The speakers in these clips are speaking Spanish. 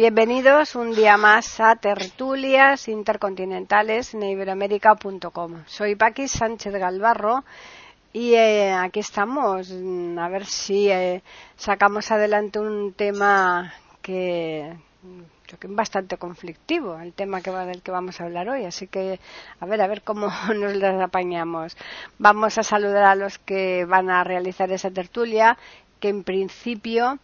Bienvenidos un día más a Tertulias Intercontinentales en. Soy Paqui Sánchez Galvarro y eh, aquí estamos a ver si eh, sacamos adelante un tema que que es bastante conflictivo, el tema que va, del que vamos a hablar hoy. Así que a ver, a ver cómo nos las apañamos. Vamos a saludar a los que van a realizar esa tertulia, que en principio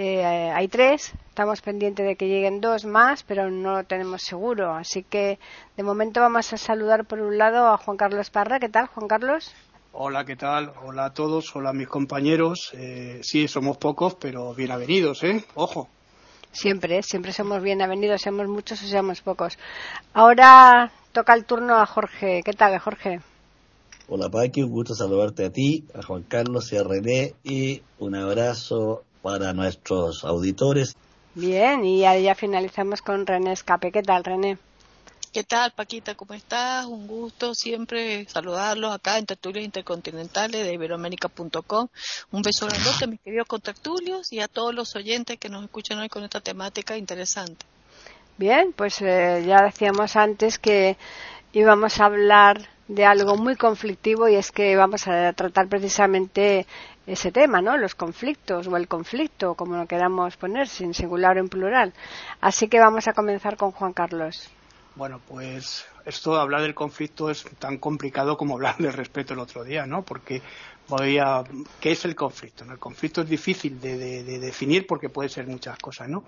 eh, hay tres, estamos pendientes de que lleguen dos más, pero no lo tenemos seguro. Así que de momento vamos a saludar por un lado a Juan Carlos Parra. ¿Qué tal, Juan Carlos? Hola, ¿qué tal? Hola a todos, hola a mis compañeros. Eh, sí, somos pocos, pero bien avenidos, ¿eh? Ojo. Siempre, siempre somos bien avenidos, seamos muchos o seamos pocos. Ahora toca el turno a Jorge. ¿Qué tal, Jorge? Hola, Paqui, un gusto saludarte a ti, a Juan Carlos y a René, y un abrazo para nuestros auditores. Bien, y ya, finalizamos con René Escape. ¿Qué tal, René? ¿Qué tal, Paquita? ¿Cómo estás? Un gusto siempre saludarlos acá en Tertulios Intercontinentales de Iberoamérica.com. Un beso grandote a mis queridos contertulios y a todos los oyentes que nos escuchan hoy con esta temática interesante. Bien, pues eh, ya decíamos antes que íbamos a hablar de algo muy conflictivo y es que vamos a tratar precisamente ese tema, ¿no? Los conflictos o el conflicto, como lo queramos poner, sin singular o en plural. Así que vamos a comenzar con Juan Carlos. Bueno, pues esto de hablar del conflicto es tan complicado como hablar del respeto el otro día, ¿no? Porque voy a... ¿Qué es el conflicto? El conflicto es difícil de, definir porque puede ser muchas cosas, ¿no?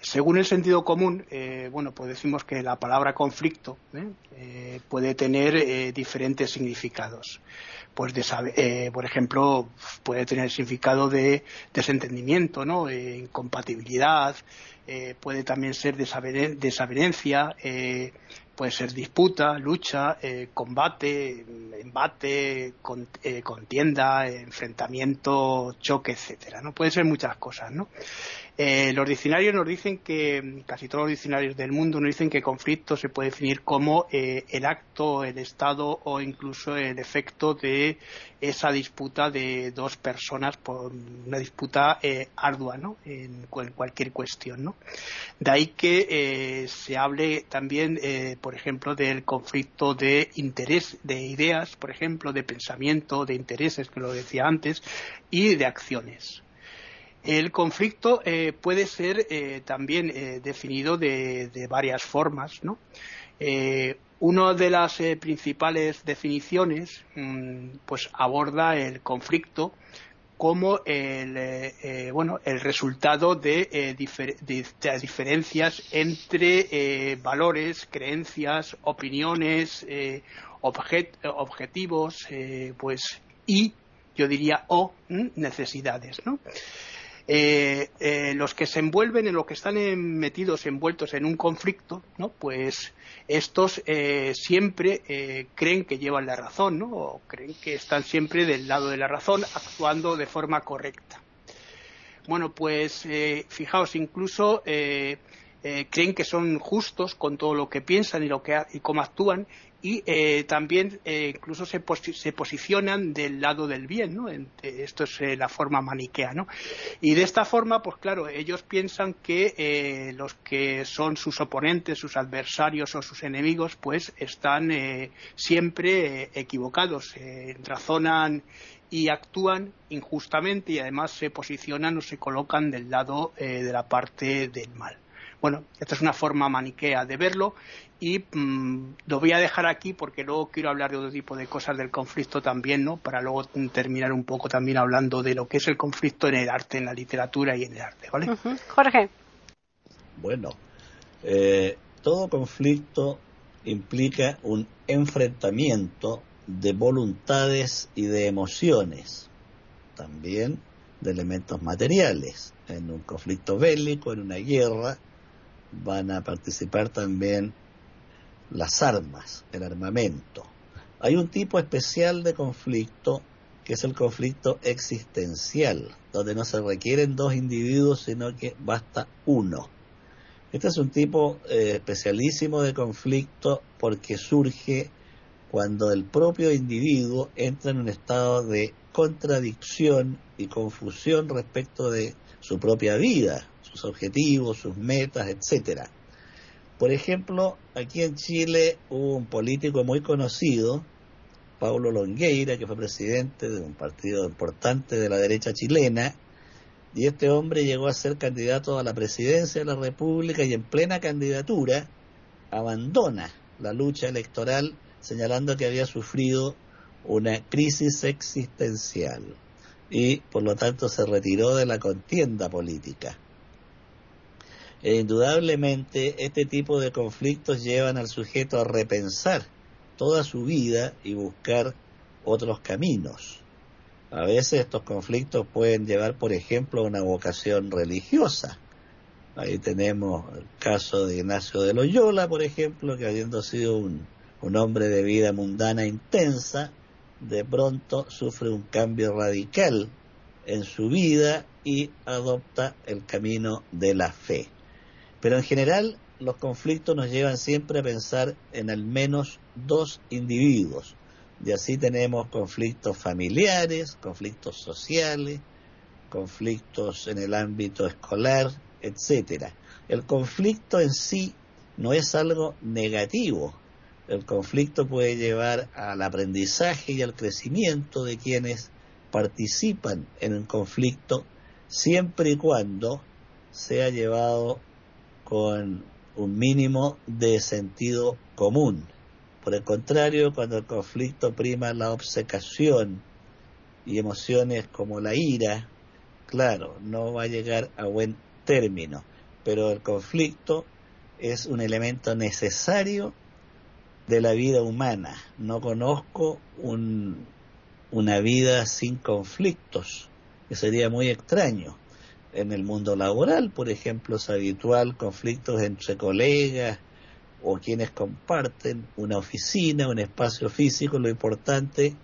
Según el sentido común, eh, bueno, pues decimos que la palabra conflicto ¿eh? Eh, puede tener diferentes significados pues de por ejemplo, puede tener significado de desentendimiento, ¿no? incompatibilidad, puede también ser desavenencia, puede ser disputa, lucha, combate, embate, contienda, enfrentamiento, choque, etcétera, ¿no? Puede ser muchas cosas, ¿no? Eh, los diccionarios nos dicen que, casi todos los diccionarios del mundo nos dicen que conflicto se puede definir como eh, el acto, el estado o incluso el efecto de esa disputa de dos personas por una disputa eh, ardua, ¿no? En, cualquier cuestión. De ahí que se hable también, por ejemplo, del conflicto de interés, de ideas, por ejemplo, de pensamiento, de intereses, que lo decía antes, y de acciones. El conflicto eh, puede ser eh, también eh, definido de, varias formas, ¿no? una de las principales definiciones mm, pues aborda el conflicto como el, bueno, el resultado de, diferencias entre valores, creencias, opiniones, objetivos, pues y yo diría o mm, necesidades, ¿no? Eh, eh, los que se envuelven en lo que están metidos, envueltos en un conflicto. Pues estos eh, siempre creen que llevan la razón, ¿no? O creen que están siempre del lado de la razón, actuando de forma correcta. Bueno, pues fijaos, incluso creen que son justos con todo lo que piensan y lo que y cómo actúan y eh, también eh, incluso se, posicionan del lado del bien, ¿no? Esto es eh, la forma maniquea, ¿no? Y de esta forma, pues claro, ellos piensan que los que son sus oponentes, sus adversarios o sus enemigos, pues están siempre equivocados, razonan y actúan injustamente y además se posicionan o se colocan del lado de la parte del mal. Bueno, esta es una forma maniquea de verlo y mm, lo voy a dejar aquí porque luego quiero hablar de otro tipo de cosas del conflicto también, ¿no? Para luego terminar un poco también hablando de lo que es el conflicto en el arte, en la literatura y en el arte, ¿vale? Jorge. Bueno, eh, todo conflicto implica un enfrentamiento de voluntades y de emociones, también de elementos materiales. En un conflicto bélico, en una guerra, van a participar también las armas, el armamento. Hay un tipo especial de conflicto que es el conflicto existencial, donde no se requieren dos individuos, sino que basta uno. Este es un tipo eh, especialísimo de conflicto porque surge cuando el propio individuo entra en un estado de contradicción y confusión respecto de su propia vida, sus objetivos, sus metas, etcétera. Por ejemplo, aquí en Chile hubo un político muy conocido, Paulo Longueira, que fue presidente de un partido importante de la derecha chilena, y este hombre llegó a ser candidato a la presidencia de la República y en plena candidatura abandona la lucha electoral señalando que había sufrido una crisis existencial y por lo tanto se retiró de la contienda política. E indudablemente este tipo de conflictos llevan al sujeto a repensar toda su vida y buscar otros caminos. A veces estos conflictos pueden llevar, por ejemplo, a una vocación religiosa. Ahí tenemos el caso de Ignacio de Loyola, por ejemplo, que habiendo sido un, un hombre de vida mundana intensa, de pronto sufre un cambio radical en su vida y adopta el camino de la fe. Pero en general los conflictos nos llevan siempre a pensar en al menos dos individuos. Y así tenemos conflictos familiares, conflictos sociales, conflictos en el ámbito escolar, etcétera. El conflicto en sí no es algo negativo. El conflicto puede llevar al aprendizaje y al crecimiento de quienes participan en el conflicto siempre y cuando sea llevado con un mínimo de sentido común. Por el contrario, cuando el conflicto prima la obcecación y emociones como la ira, claro, no va a llegar a buen término, pero el conflicto es un elemento necesario de la vida humana. No conozco un, una vida sin conflictos, que sería muy extraño en el mundo laboral, por ejemplo, es habitual conflictos entre colegas o quienes comparten una oficina, un espacio físico, lo importante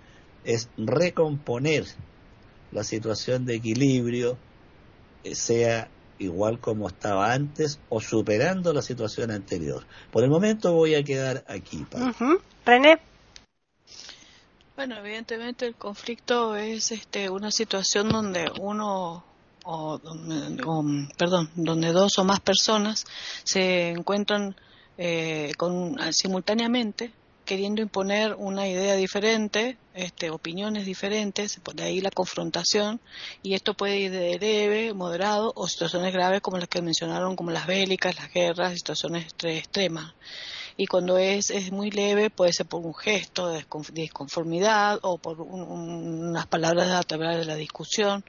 es recomponer la situación de equilibrio, eh, sea igual como estaba antes o superando la situación anterior. Por el momento voy a quedar aquí. René. Bueno, evidentemente el conflicto es este, una situación donde uno o, perdón, donde dos o más personas se encuentran eh, con, simultáneamente queriendo imponer una idea diferente, este, opiniones diferentes, de ahí la confrontación, y esto puede ir de leve, moderado o situaciones graves como las que mencionaron, como las bélicas, las guerras, situaciones extremas. Y cuando es, es muy leve, puede ser por un gesto de disconformidad o por unas palabras a través de la discusión.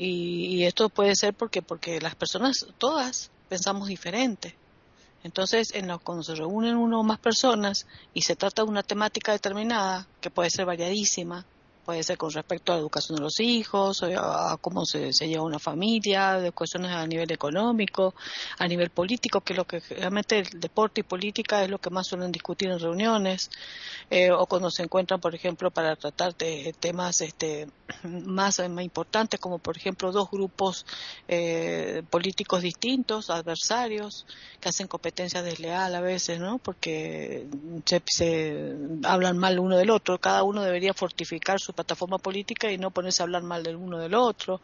Y, esto puede ser porque, porque las personas todas pensamos diferente. Entonces, en lo, cuando se reúnen uno o más personas y se trata de una temática determinada, que puede ser variadísima, puede ser con respecto a la educación de los hijos, a, cómo se, lleva una familia, de cuestiones a nivel económico, a nivel político, que es lo que realmente el deporte y política es lo que más suelen discutir en reuniones, eh, o cuando se encuentran, por ejemplo, para tratar de temas este, más, importantes, como por ejemplo dos grupos eh, políticos distintos, adversarios, que hacen competencia desleal a veces, ¿no? Porque se, se hablan mal uno del otro, cada uno debería fortificar su plataforma política y no ponerse a hablar mal del uno del otro,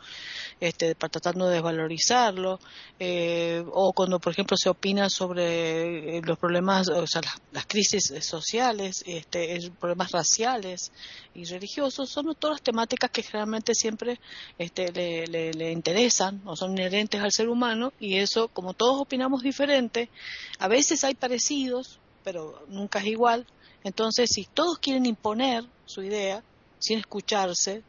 este, tratando de desvalorizarlo, eh, o cuando, por ejemplo, se opina sobre eh, los problemas, o sea, las, crisis sociales, este, problemas raciales y religiosos, son todas las temáticas que generalmente siempre este, le, le interesan o son inherentes al ser humano y eso, como todos opinamos diferente, a veces hay parecidos, pero nunca es igual. Entonces, si todos quieren imponer su idea, sin escucharse,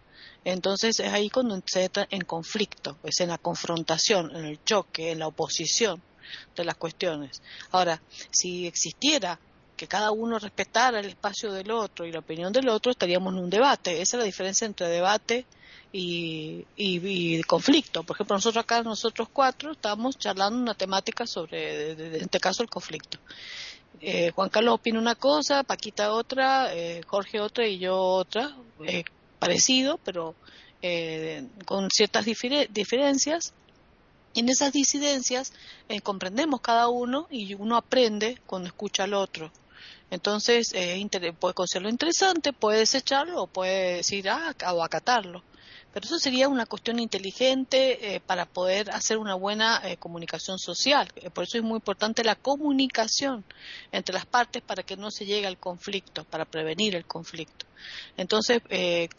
entonces es ahí cuando se entra en conflicto, es en la confrontación, en el choque, en la oposición de las cuestiones. Ahora, si existiera que cada uno respetara el espacio del otro y la opinión del otro, estaríamos en un debate. Esa es la diferencia entre debate y, y, conflicto. Por ejemplo, nosotros acá, nosotros cuatro, estamos charlando una temática sobre, en este caso, el conflicto. Eh, Juan Carlos opina una cosa, Paquita otra, eh, Jorge otra y yo otra, eh, parecido, pero con ciertas diferencias. Y en esas disidencias comprendemos cada uno y uno aprende cuando escucha al otro. Entonces, puede considerarlo interesante, puede desecharlo o puede decir, ah, o acatarlo. Pero eso sería una cuestión inteligente eh, para poder hacer una buena eh, comunicación social. Eh, por eso es muy importante la comunicación entre las partes para que no se llegue al conflicto, para prevenir el conflicto. Entonces,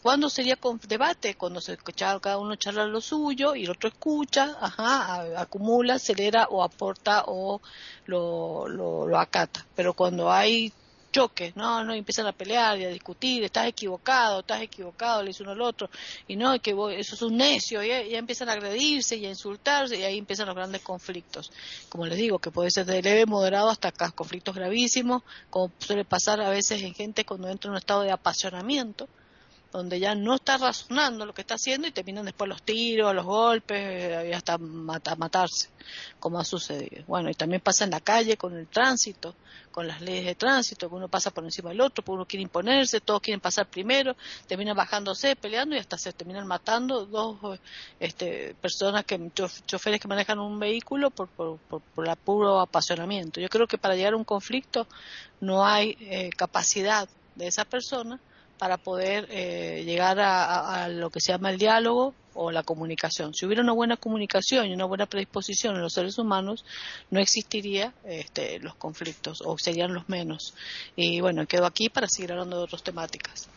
¿cuándo sería debate? Cuando se escucha, cada uno charla lo suyo y el otro escucha, ajá, acumula, acelera o aporta o lo, lo, lo acata. Pero cuando hay choques, no, no, empiezan a pelear y a discutir, estás equivocado, estás equivocado, le dice uno al otro, y no, que eso es un necio, y ya, empiezan a agredirse y a insultarse, y ahí empiezan los grandes conflictos. Como les digo, que puede ser de leve, moderado, hasta acá, conflictos gravísimos, como suele pasar a veces en gente cuando entra en un estado de apasionamiento, donde ya no está razonando lo que está haciendo y terminan después los tiros, los golpes y hasta matarse, como ha sucedido. Bueno, y también pasa en la calle con el tránsito, con las leyes de tránsito, que uno pasa por encima del otro, porque uno quiere imponerse, todos quieren pasar primero, terminan bajándose, peleando y hasta se terminan matando dos este, personas, que choferes que manejan un vehículo por, por, por, puro apasionamiento. Yo creo que para llegar a un conflicto no hay eh, capacidad de esa persona para poder eh, llegar a, lo que se llama el diálogo o la comunicación. Si hubiera una buena comunicación y una buena predisposición en los seres humanos, no existiría este, los conflictos o serían los menos. Y bueno, quedo aquí para seguir hablando de otras temáticas.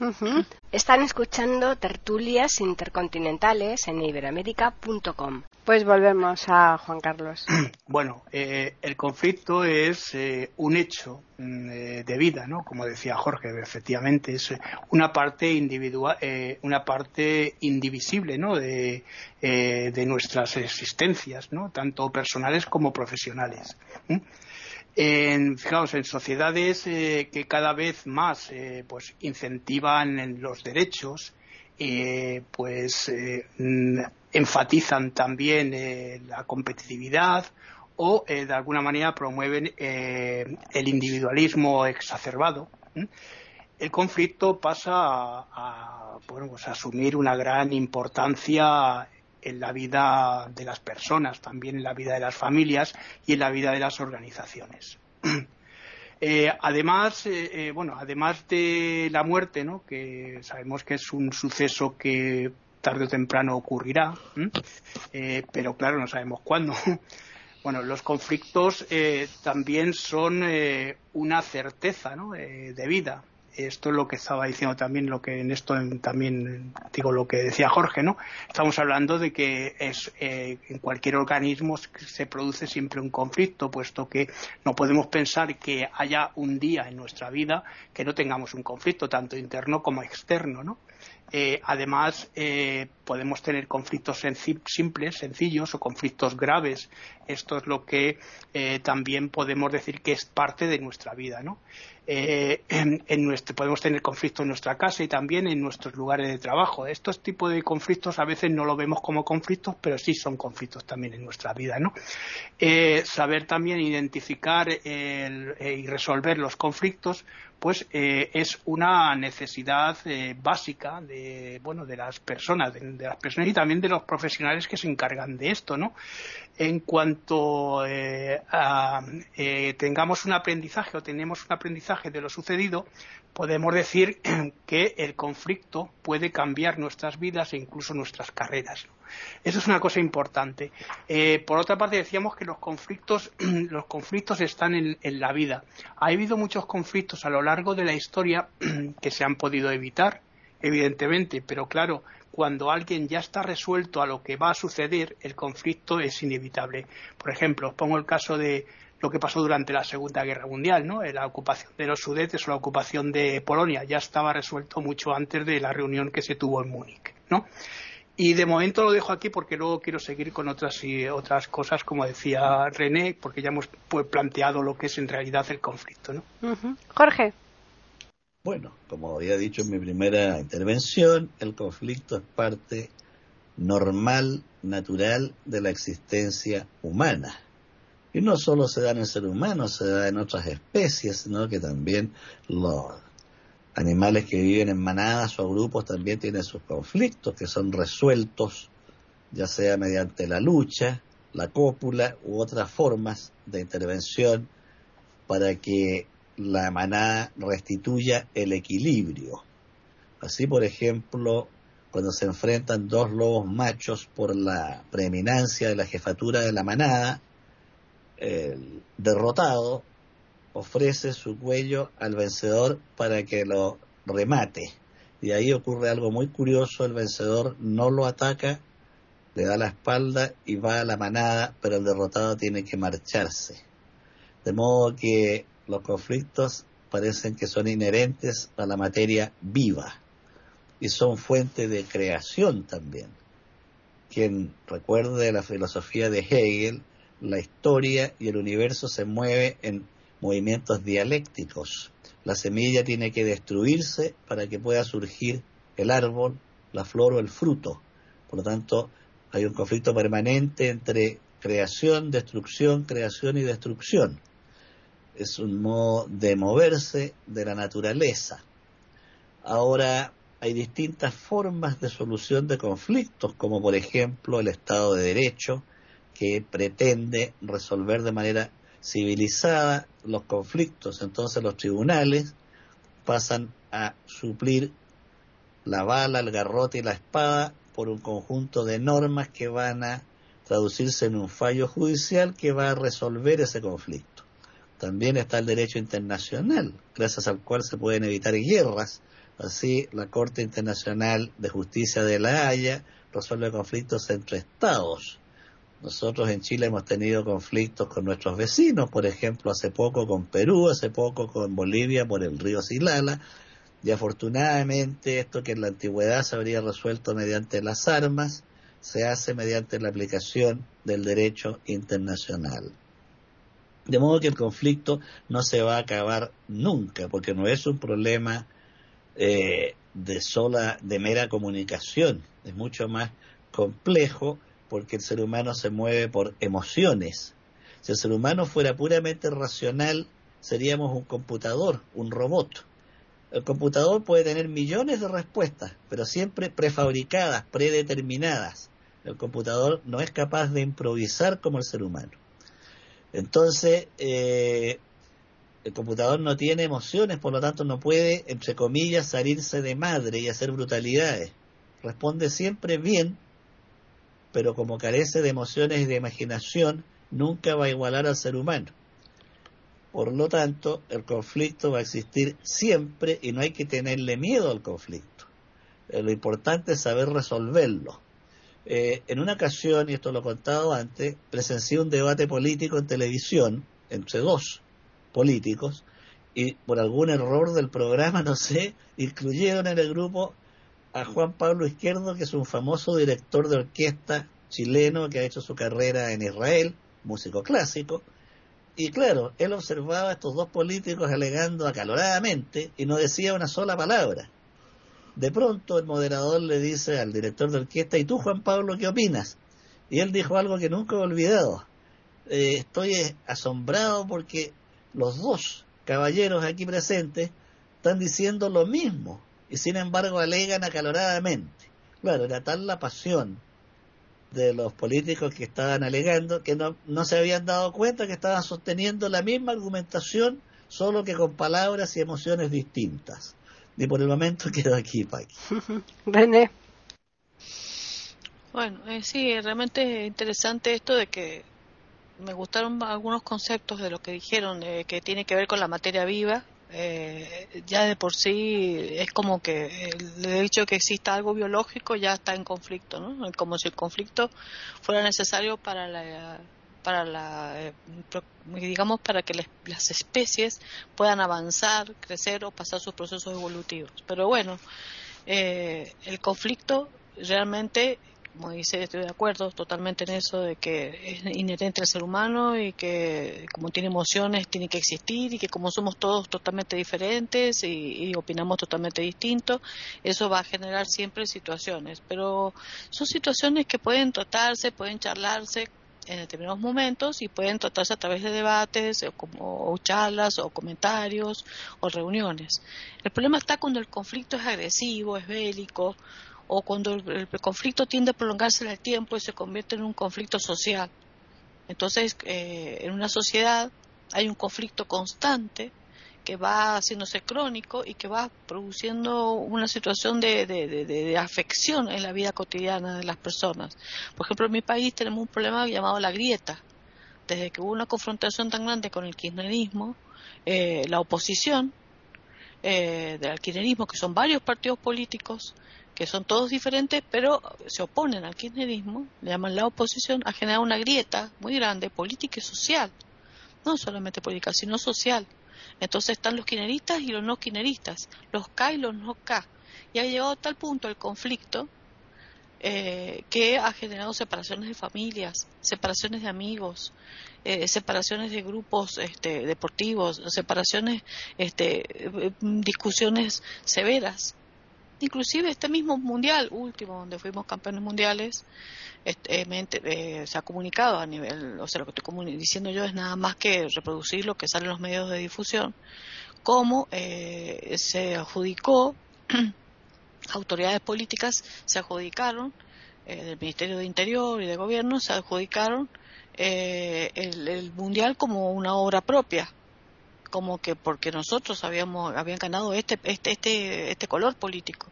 Están escuchando tertulias intercontinentales en iberamérica.com. Pues volvemos a Juan Carlos. Bueno, eh, el conflicto es eh, un hecho mm, eh, de vida, ¿no? Como decía Jorge, efectivamente es una parte individual, una parte indivisible, ¿no? De, de nuestras existencias. Tanto personales como profesionales. En, fijaos, en sociedades que cada vez más pues incentivan los derechos, pues mm, enfatizan también eh, la competitividad o eh, de alguna manera promueven eh, el individualismo exacerbado. El conflicto pasa a, pues asumir una gran importancia en la vida de las personas, también en la vida de las familias y en la vida de las organizaciones. además, bueno, además de la muerte, ¿no? que sabemos que es un suceso que tarde o temprano ocurrirá, eh, pero claro, no sabemos cuándo. Bueno, los conflictos eh, también son eh, una certeza de vida. Esto es lo que estaba diciendo también, lo que en esto también digo lo que decía Jorge, ¿no? Estamos hablando de que es, en cualquier organismo se produce siempre un conflicto, puesto que no podemos pensar que haya un día en nuestra vida que no tengamos un conflicto, tanto interno como externo, ¿no? Eh, además, eh, podemos tener conflictos simples, sencillos o conflictos graves. Esto es lo que eh, también podemos decir que es parte de nuestra vida. ¿no? En, nuestro, podemos tener conflictos en nuestra casa y también en nuestros lugares de trabajo. Estos tipos de conflictos a veces no lo vemos como conflictos, pero sí son conflictos también en nuestra vida. ¿no? saber también identificar y resolver los conflictos pues eh, es una necesidad eh, básica de bueno de las personas de, las personas y también de los profesionales que se encargan de esto no en cuanto eh, tengamos un aprendizaje o tenemos un aprendizaje de lo sucedido podemos decir que el conflicto puede cambiar nuestras vidas e incluso nuestras carreras. Eso es una cosa importante. Eh, por otra parte, decíamos que los conflictos, los conflictos están en, la vida. Ha habido muchos conflictos a lo largo de la historia que se han podido evitar, evidentemente, pero claro, cuando alguien ya está resuelto a lo que va a suceder, el conflicto es inevitable. Por ejemplo, os pongo el caso de lo que pasó durante la Segunda Guerra Mundial, ¿no? La ocupación de los Sudetes o la ocupación de Polonia ya estaba resuelto mucho antes de la reunión que se tuvo en Múnich, ¿no? Y de momento lo dejo aquí porque luego quiero seguir con otras y otras cosas, como decía René, porque ya hemos pues, planteado lo que es en realidad el conflicto, ¿no? Jorge. Bueno, como había dicho en mi primera intervención, el conflicto es parte normal, natural de la existencia humana Y no solo se da en el ser humano, se da en otras especies, sino que también los animales que viven en manadas o grupos también tienen sus conflictos que son resueltos, ya sea mediante la lucha, la cópula u otras formas de intervención para que la manada restituya el equilibrio. Así, por ejemplo, cuando se enfrentan dos lobos machos por la preeminencia de la jefatura de la manada, el derrotado ofrece su cuello al vencedor para que lo remate. Y ahí ocurre algo muy curioso, el vencedor no lo ataca, le da la espalda y va a la manada, pero el derrotado tiene que marcharse. De modo que los conflictos parecen que son inherentes a la materia viva y son fuente de creación también. Quien recuerde la filosofía de Hegel, la historia y el universo se mueve en movimientos dialécticos. La semilla tiene que destruirse para que pueda surgir el árbol, la flor o el fruto. Por lo tanto, hay un conflicto permanente entre creación, destrucción, creación y destrucción. Es un modo de moverse de la naturaleza. Ahora, hay distintas formas de solución de conflictos, como por ejemplo el Estado de Derecho, que pretende resolver de manera civilizada los conflictos. Entonces los tribunales pasan a suplir la bala, el garrote y la espada por un conjunto de normas que van a traducirse en un fallo judicial que va a resolver ese conflicto. También está el derecho internacional, gracias al cual se pueden evitar guerras Así, la Corte Internacional de Justicia de La Haya resuelve conflictos entre estados. Nosotros en Chile hemos tenido conflictos con nuestros vecinos, por ejemplo, hace poco con Perú, hace poco con Bolivia por el río Silala, y afortunadamente esto que en la antigüedad se habría resuelto mediante las armas, se hace mediante la aplicación del derecho internacional. De modo que el conflicto no se va a acabar nunca, porque no es un problema eh, de sola, de mera comunicación. Es mucho más complejo porque el ser humano se mueve por emociones. Si el ser humano fuera puramente racional, seríamos un computador, un robot. El computador puede tener millones de respuestas, pero siempre prefabricadas, predeterminadas. El computador no es capaz de improvisar como el ser humano. Entonces, eh, el computador no tiene emociones, por lo tanto no puede, entre comillas, salirse de madre y hacer brutalidades. Responde siempre bien, pero como carece de emociones y de imaginación, nunca va a igualar al ser humano. Por lo tanto, el conflicto va a existir siempre y no hay que tenerle miedo al conflicto. Eh, lo importante es saber resolverlo. Eh, en una ocasión, y esto lo he contado antes, presencié un debate político en televisión entre dos políticos y por algún error del programa, no sé, incluyeron en el grupo a Juan Pablo Izquierdo, que es un famoso director de orquesta chileno que ha hecho su carrera en Israel, músico clásico, y claro, él observaba a estos dos políticos alegando acaloradamente y no decía una sola palabra. De pronto el moderador le dice al director de orquesta, ¿y tú Juan Pablo qué opinas? Y él dijo algo que nunca he olvidado. Eh, estoy asombrado porque los dos caballeros aquí presentes están diciendo lo mismo y sin embargo alegan acaloradamente. Claro, era tal la pasión de los políticos que estaban alegando que no, no se habían dado cuenta que estaban sosteniendo la misma argumentación, solo que con palabras y emociones distintas. Y por el momento quedo aquí, Paqui. René. Bueno, eh, sí, realmente interesante esto de que me gustaron algunos conceptos de lo que dijeron, eh, que tiene que ver con la materia viva. Eh, ya de por sí es como que el hecho de que exista algo biológico ya está en conflicto, ¿no? Como si el conflicto fuera necesario para la para la eh, digamos para que las especies puedan avanzar, crecer o pasar sus procesos evolutivos. Pero bueno, el conflicto realmente como dice, estoy de acuerdo totalmente en eso de que es inherente al ser humano y que como tiene emociones tiene que existir y que como somos todos totalmente diferentes y, opinamos totalmente distinto, eso va a generar siempre situaciones, pero son situaciones que pueden tratarse, pueden charlarse en determinados momentos y pueden tratarse a través de debates o, como, charlas o comentarios o reuniones. El problema está cuando el conflicto es agresivo, es bélico o cuando el, conflicto tiende a prolongarse en el tiempo y se convierte en un conflicto social. Entonces, eh, en una sociedad hay un conflicto constante que va haciéndose crónico y que va produciendo una situación de, afección en la vida cotidiana de las personas. Por ejemplo, en mi país tenemos un problema llamado la grieta. Desde que hubo una confrontación tan grande con el kirchnerismo, eh, la oposición eh, del kirchnerismo, que son varios partidos políticos, que son todos diferentes, pero se oponen al kirchnerismo, le llaman la oposición, ha generado una grieta muy grande, política y social. No solamente política, sino social entonces están los quineristas y los no quineristas, los K y los no K. Y ha llegado a tal punto el conflicto eh, que ha generado separaciones de familias, separaciones de amigos, eh, separaciones de grupos este, deportivos, separaciones, este, eh, discusiones severas. Inclusive este mismo mundial último, donde fuimos campeones mundiales, este, eh, se ha comunicado a nivel, o sea, lo que estoy diciendo yo es nada más que reproducir lo que sale en los medios de difusión, cómo eh, se adjudicó, autoridades políticas se adjudicaron, eh, del Ministerio de Interior y de Gobierno, se adjudicaron el, Mundial como una obra propia como que porque nosotros habíamos habían ganado este este este este color político.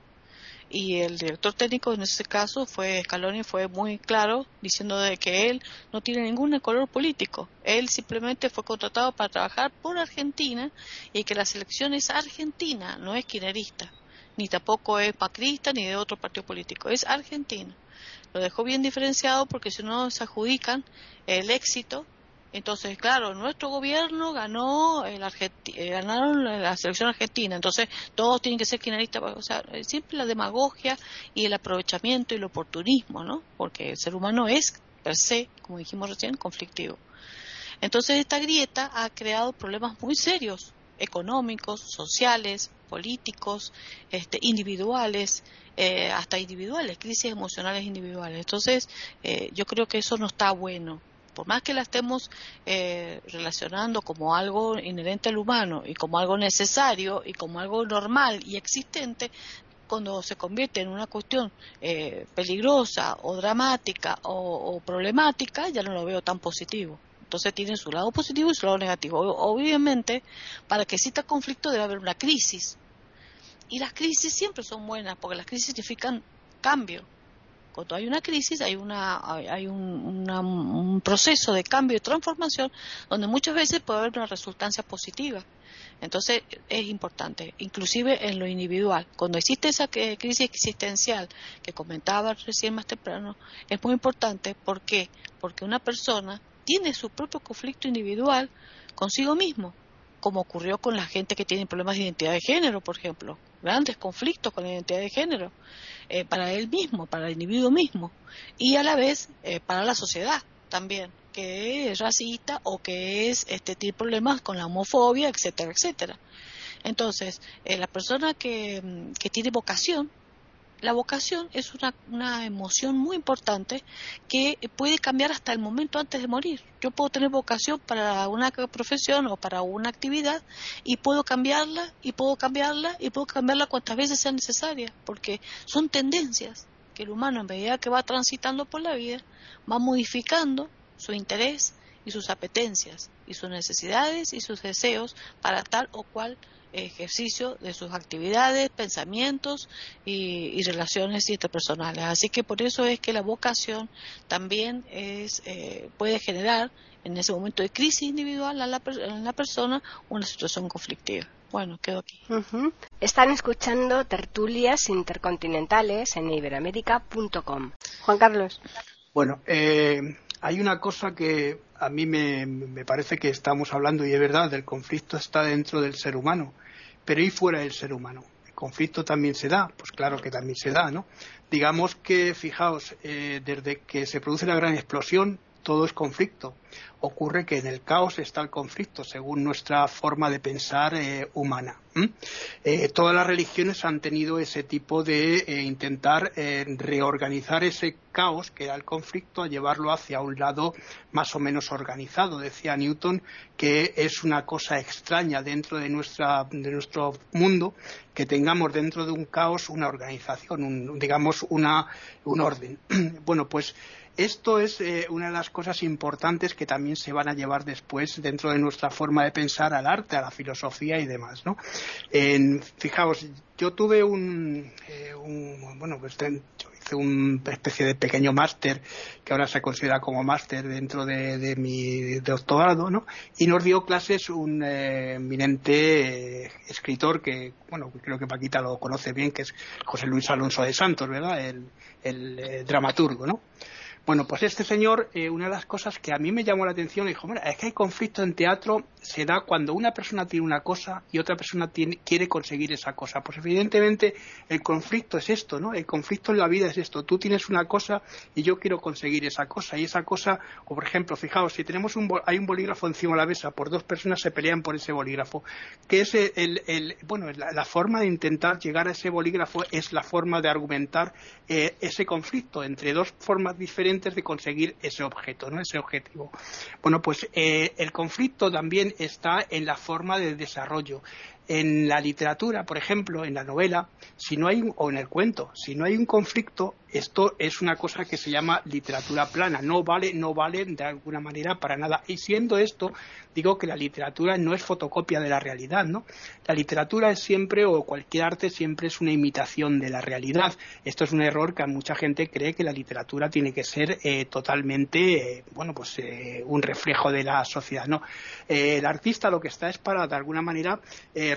Y el director técnico en ese caso fue Scaloni fue muy claro diciendo de que él no tiene ningún color político. Él simplemente fue contratado para trabajar por Argentina y que la selección es argentina no es quinerista ni tampoco es pacrista ni de otro partido político es argentina lo dejó bien diferenciado porque si no se adjudican el éxito entonces, claro, nuestro gobierno ganó el eh, ganaron la selección argentina, entonces todos tienen que ser finalistas, o sea, eh, siempre la demagogia y el aprovechamiento y el oportunismo, ¿no? Porque el ser humano es, per se, como dijimos recién, conflictivo. Entonces, esta grieta ha creado problemas muy serios, económicos, sociales, políticos, este, individuales, eh, hasta individuales, crisis emocionales individuales. Entonces, yo creo que eso no está bueno por más que la estemos eh, relacionando como algo inherente al humano y como algo necesario y como algo normal y existente, cuando se convierte en una cuestión eh, peligrosa o dramática o, problemática, ya no lo veo tan positivo. Entonces tiene su lado positivo y su lado negativo. Obviamente, para que exista conflicto debe haber una crisis. Y las crisis siempre son buenas, porque las crisis significan cambio cuando hay una crisis hay, una, hay un, proceso de cambio y transformación donde muchas veces puede haber una resultancia positiva. Entonces es importante, inclusive en lo individual. Cuando existe esa crisis existencial que comentaba recién más temprano, es muy importante. ¿Por qué? Porque una persona tiene su propio conflicto individual consigo mismo, como ocurrió con la gente que tiene problemas de identidad de género, por ejemplo grandes conflictos con la identidad de género eh, para él mismo, para el individuo mismo y a la vez eh, para la sociedad también que es racista o que es este tiene problemas con la homofobia, etcétera, etcétera. Entonces, eh, la persona que, que tiene vocación la vocación es una, una, emoción muy importante que puede cambiar hasta el momento antes de morir. Yo puedo tener vocación para una profesión o para una actividad y puedo cambiarla y puedo cambiarla y puedo cambiarla cuantas veces sea necesaria, porque son tendencias que el humano, en medida que va transitando por la vida, va modificando su interés y sus apetencias y sus necesidades y sus deseos para tal o cual ejercicio de sus actividades, pensamientos y, relaciones interpersonales. Así que por eso es que la vocación también es, eh, puede generar en ese momento de crisis individual en la, persona una situación conflictiva. Bueno, quedo aquí. Están escuchando tertulias intercontinentales en iberoamérica.com. Juan Carlos. Bueno, eh, hay una cosa que a mí me, parece que estamos hablando, y es verdad, del conflicto está dentro del ser humano, pero y fuera del ser humano. El conflicto también se da, pues claro que también se da, ¿no? Digamos que, fijaos, eh, desde que se produce la gran explosión, todo es conflicto. ocurre que en el caos está el conflicto, según nuestra forma de pensar eh, humana. Eh, todas las religiones han tenido ese tipo de eh, intentar reorganizar ese caos que era el conflicto, a llevarlo hacia un lado más o menos organizado. Decía Newton que es una cosa extraña dentro de, nuestra, de nuestro mundo que tengamos dentro de un caos una organización, un, digamos, una, un orden. bueno, pues esto es eh, una de las cosas importantes que también se van a llevar después dentro de nuestra forma de pensar al arte, a la filosofía y demás, ¿no? fijaos, yo tuve un, eh, bueno, pues yo hice una especie de pequeño máster que ahora se considera como máster dentro de, mi doctorado, ¿no? Y nos dio clases un eh, eminente escritor que, bueno, creo que Paquita lo conoce bien, que es José Luis Alonso de Santos, ¿verdad? El, el dramaturgo, ¿no? Bueno, pues este señor, eh, una de las cosas que a mí me llamó la atención, dijo, mira, es que hay conflicto en teatro, se da cuando una persona tiene una cosa y otra persona quiere conseguir esa cosa. Pues evidentemente el conflicto es esto, ¿no? El conflicto en la vida es esto. Tú tienes una cosa y yo quiero conseguir esa cosa. Y esa cosa, o por ejemplo, fijaos, si tenemos un, hay un bolígrafo encima de la mesa, por dos personas se pelean por ese bolígrafo. Que es el, bueno, la, forma de intentar llegar a ese bolígrafo es la forma de argumentar eh, ese conflicto entre dos formas diferentes de conseguir ese objeto, ¿no? ese objetivo. Bueno, pues eh, el conflicto también está en la forma de desarrollo. En la literatura, por ejemplo, en la novela, si no hay o en el cuento, si no hay un conflicto, esto es una cosa que se llama literatura plana, no vale, no vale de alguna manera para nada. Y siendo esto, digo que la literatura no es fotocopia de la realidad, ¿no? La literatura es siempre, o cualquier arte siempre es una imitación de la realidad. Esto es un error que mucha gente cree que la literatura tiene que ser eh, totalmente, eh, bueno, pues eh, un reflejo de la sociedad, ¿no? el artista lo que está es para, de alguna manera,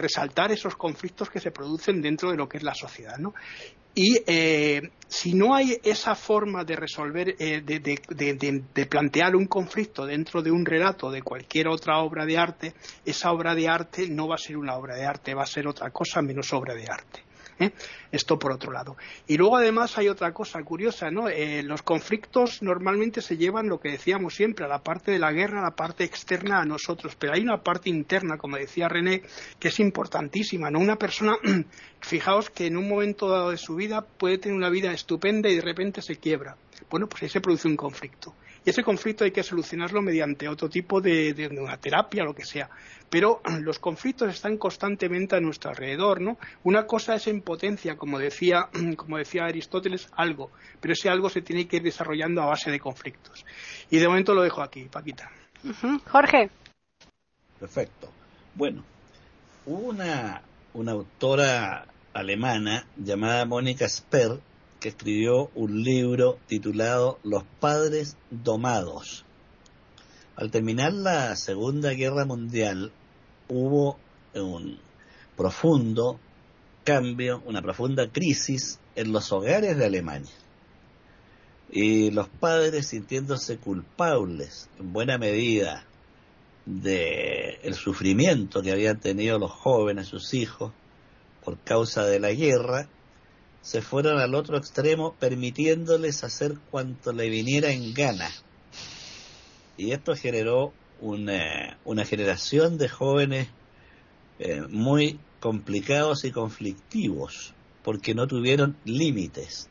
resaltar esos conflictos que se producen dentro de lo que es la sociedad, ¿no? Y eh, si no hay esa forma de resolver, eh, de, plantear un conflicto dentro de un relato de cualquier otra obra de arte, esa obra de arte no va a ser una obra de arte, va a ser otra cosa menos obra de arte. ¿Eh? Esto por otro lado. Y luego además hay otra cosa curiosa, ¿no? Eh, los conflictos normalmente se llevan lo que decíamos siempre, a la parte de la guerra, a la parte externa a nosotros, pero hay una parte interna, como decía René, que es importantísima, ¿no? Una persona, fijaos que en un momento dado de su vida puede tener una vida estupenda y de repente se quiebra. Bueno, pues ahí se produce un conflicto. Y ese conflicto hay que solucionarlo mediante otro tipo de, de, una terapia, lo que sea. Pero los conflictos están constantemente a nuestro alrededor, ¿no? Una cosa es en potencia, como decía, como decía Aristóteles, algo, pero ese algo se tiene que ir desarrollando a base de conflictos. Y de momento lo dejo aquí, Paquita. Jorge. Perfecto. Bueno, una, una autora alemana llamada Mónica Sper que escribió un libro titulado Los padres domados. Al terminar la Segunda Guerra Mundial hubo un profundo cambio, una profunda crisis en los hogares de Alemania. Y los padres sintiéndose culpables en buena medida del el sufrimiento que habían tenido los jóvenes, sus hijos, por causa de la guerra, se fueron al otro extremo permitiéndoles hacer cuanto le viniera en gana. Y esto generó una, una generación de jóvenes eh, muy complicados y conflictivos, porque no tuvieron límites.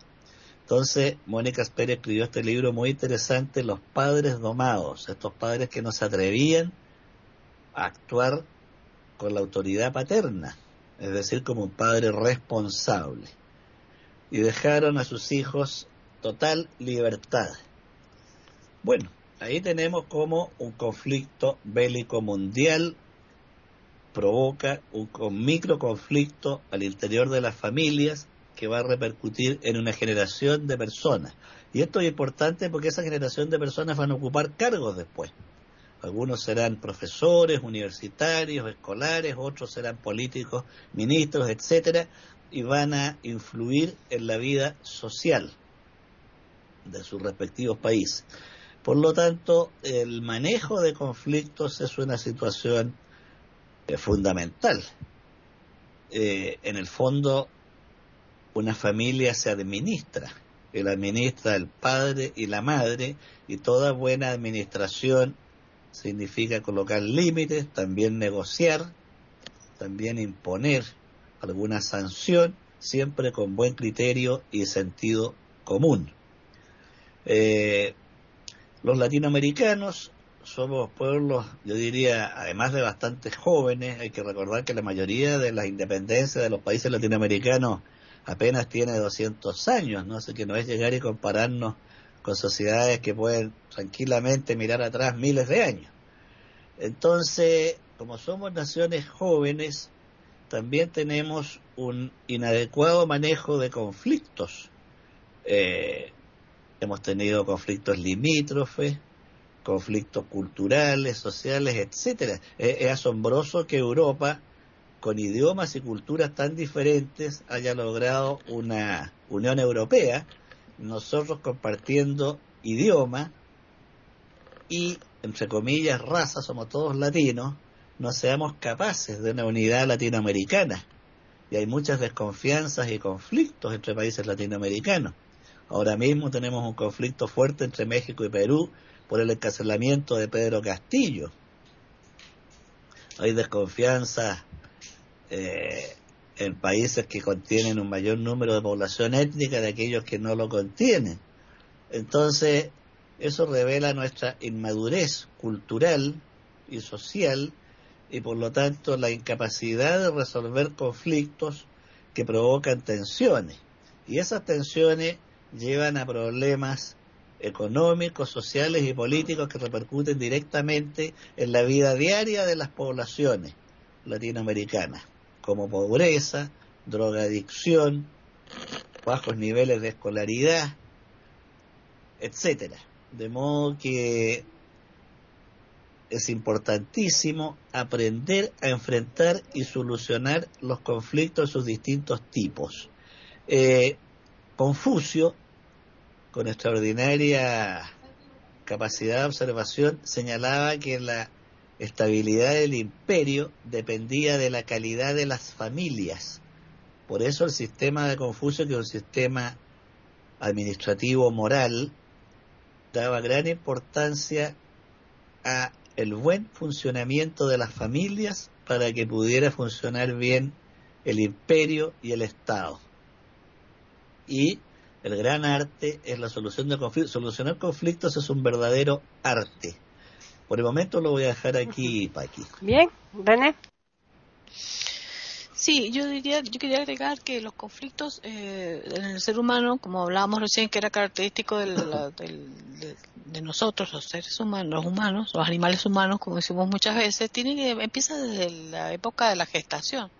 Entonces, Mónica Pérez escribió este libro muy interesante, Los padres domados, estos padres que no se atrevían a actuar con la autoridad paterna, es decir, como un padre responsable y dejaron a sus hijos total libertad. Bueno, ahí tenemos como un conflicto bélico mundial provoca un, micro conflicto al interior de las familias que va a repercutir en una generación de personas. Y esto es importante porque esa generación de personas van a ocupar cargos después. Algunos serán profesores, universitarios, escolares, otros serán políticos, ministros, etcétera, y van a influir en la vida social de sus respectivos países. Por lo tanto, el manejo de conflictos es una situación eh, fundamental. Eh, en el fondo, una familia se administra, la administra el padre y la madre, y toda buena administración significa colocar límites, también negociar, también imponer alguna sanción, siempre con buen criterio y sentido común. Eh, los latinoamericanos somos pueblos, yo diría, además de bastante jóvenes, hay que recordar que la mayoría de las independencias de los países latinoamericanos apenas tiene 200 años, ¿no? Así que no es llegar y compararnos con sociedades que pueden tranquilamente mirar atrás miles de años. Entonces, como somos naciones jóvenes, también tenemos un inadecuado manejo de conflictos. Eh, hemos tenido conflictos limítrofes, conflictos culturales, sociales, etcétera. es asombroso que Europa, con idiomas y culturas tan diferentes, haya logrado una Unión Europea nosotros compartiendo idioma y, entre comillas, raza, somos todos latinos, no seamos capaces de una unidad latinoamericana. Y hay muchas desconfianzas y conflictos entre países latinoamericanos. Ahora mismo tenemos un conflicto fuerte entre México y Perú por el encarcelamiento de Pedro Castillo. Hay desconfianza eh, en países que contienen un mayor número de población étnica de aquellos que no lo contienen. Entonces, eso revela nuestra inmadurez cultural y social y por lo tanto la incapacidad de resolver conflictos que provocan tensiones. Y esas tensiones llevan a problemas económicos, sociales y políticos que repercuten directamente en la vida diaria de las poblaciones latinoamericanas como pobreza, drogadicción, bajos niveles de escolaridad, etcétera. De modo que es importantísimo aprender a enfrentar y solucionar los conflictos de sus distintos tipos. Eh, Confucio, con extraordinaria capacidad de observación, señalaba que la estabilidad del imperio dependía de la calidad de las familias. Por eso el sistema de Confucio, que es un sistema administrativo moral, daba gran importancia a el buen funcionamiento de las familias para que pudiera funcionar bien el imperio y el Estado. Y el gran arte es la solución de conflictos. Solucionar conflictos es un verdadero arte por el momento lo voy a dejar aquí, Paqui. Bien. Sí, yo diría, yo quería agregar que los conflictos eh, en el ser humano, como hablábamos recién, que era característico de, nosotros, los seres humanos, los humanos, los animales humanos, como decimos muchas veces, tiene que empieza desde la época de la gestación.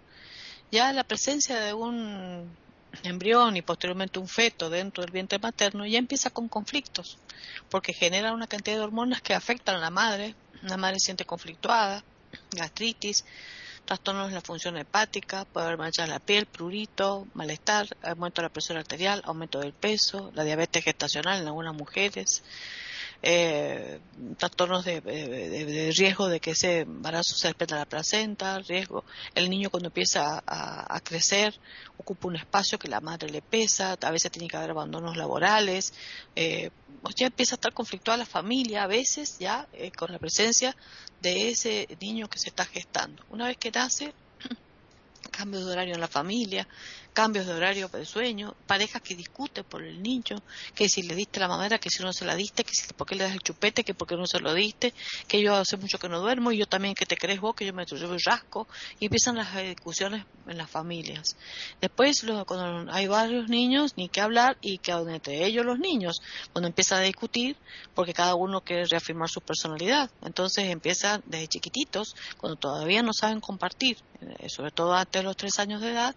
Ya la presencia de un embrión y posteriormente un feto dentro del vientre materno ya empieza con conflictos, porque genera una cantidad de hormonas que afectan a la madre, la madre se siente conflictuada, gastritis, trastornos en la función hepática, puede haber manchas en la piel, prurito, malestar, aumento de la presión arterial, aumento del peso, la diabetes gestacional en algunas mujeres, eh, trastornos de, riesgo de que ese embarazo se desprenda la placenta, riesgo, el niño cuando empieza a, crecer ocupa un espacio que la madre le pesa, a veces tiene que haber abandonos laborales, eh, ya empieza a estar conflictuada la familia, a veces ya eh, con la presencia de ese niño que se está gestando. Una vez que nace, cambios de horario en la familia, cambios de horario de sueño, parejas que discuten por el niño, que si le diste la madera, que si no se la diste, que si por qué le das el chupete, que por qué no se lo diste, que yo hace mucho que no duermo y yo también que te crees vos, que yo me yo rasco, y empiezan las discusiones en las familias. Después, cuando hay varios niños, ni que hablar, y que entre ellos los niños, cuando empiezan a discutir, porque cada uno quiere reafirmar su personalidad, entonces empiezan desde chiquititos, cuando todavía no saben compartir, eh, sobre todo antes de los tres años de edad,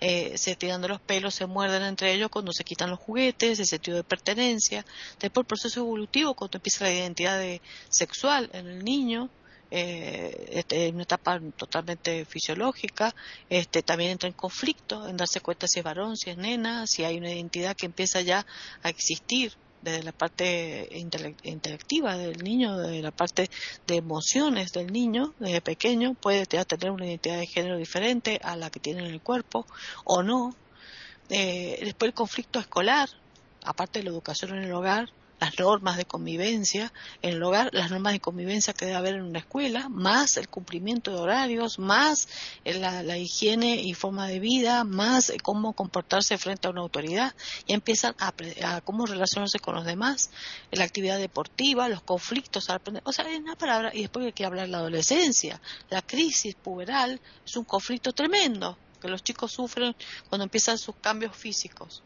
eh, se tiran de los pelos, se muerden entre ellos cuando se quitan los juguetes, el sentido de pertenencia. Después el proceso evolutivo, cuando empieza la identidad sexual en el niño, eh, este, en una etapa totalmente fisiológica, este, también entra en conflicto en darse cuenta si es varón, si es nena, si hay una identidad que empieza ya a existir desde la parte intelectiva del niño, de la parte de emociones del niño desde pequeño, puede tener una identidad de género diferente a la que tiene en el cuerpo o no. Eh, después el conflicto escolar, aparte de la educación en el hogar, las normas de convivencia en el hogar, las normas de convivencia que debe haber en una escuela, más el cumplimiento de horarios, más la, higiene y forma de vida, más cómo comportarse frente a una autoridad, y empiezan a, a cómo relacionarse con los demás, la actividad deportiva, los conflictos, o sea, en una palabra, y después hay que hablar de la adolescencia, la crisis puberal es un conflicto tremendo que los chicos sufren cuando empiezan sus cambios físicos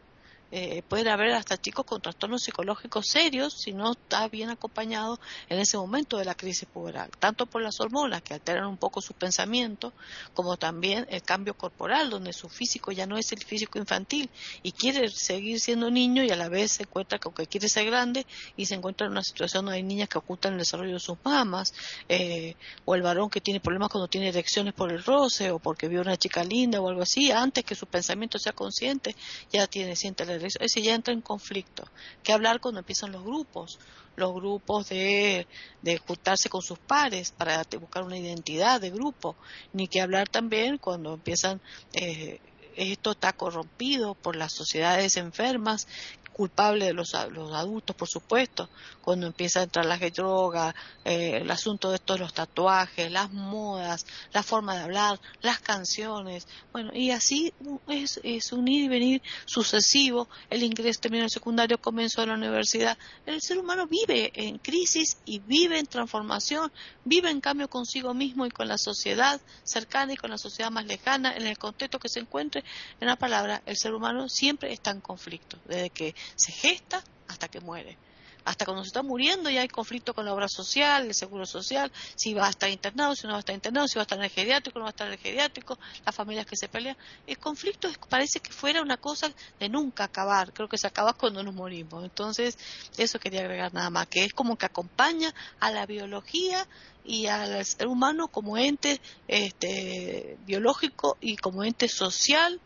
eh, pueden haber hasta chicos con trastornos psicológicos serios si no está bien acompañado en ese momento de la crisis puberal, tanto por las hormonas que alteran un poco su pensamiento, como también el cambio corporal, donde su físico ya no es el físico infantil y quiere seguir siendo niño y a la vez se encuentra con que quiere ser grande y se encuentra en una situación donde hay niñas que ocultan el desarrollo de sus mamas, eh, o el varón que tiene problemas cuando tiene erecciones por el roce o porque vio una chica linda o algo así, antes que su pensamiento sea consciente, ya tiene, siente la es decir, ya entra en conflicto. ¿Qué hablar cuando empiezan los grupos? Los grupos de, de juntarse con sus pares para buscar una identidad de grupo. Ni que hablar también cuando empiezan eh, esto está corrompido por las sociedades enfermas culpable de los, adultos, por supuesto, cuando empieza a entrar las drogas, eh, el asunto de todos los tatuajes, las modas, la forma de hablar, las canciones, bueno, y así es, es un ir y venir sucesivo, el ingreso terminó el secundario, comenzó en la universidad, el ser humano vive en crisis y vive en transformación, vive en cambio consigo mismo y con la sociedad cercana y con la sociedad más lejana, en el contexto que se encuentre, en una palabra, el ser humano siempre está en conflicto, desde que se gesta hasta que muere. Hasta cuando se está muriendo ya hay conflicto con la obra social, el seguro social, si va a estar internado, si no va a estar internado, si va a estar en el geriátrico, no va a estar en el geriátrico, las familias que se pelean. El conflicto parece que fuera una cosa de nunca acabar, creo que se acaba cuando nos morimos. Entonces, eso quería agregar nada más, que es como que acompaña a la biología y al ser humano como ente este, biológico y como ente social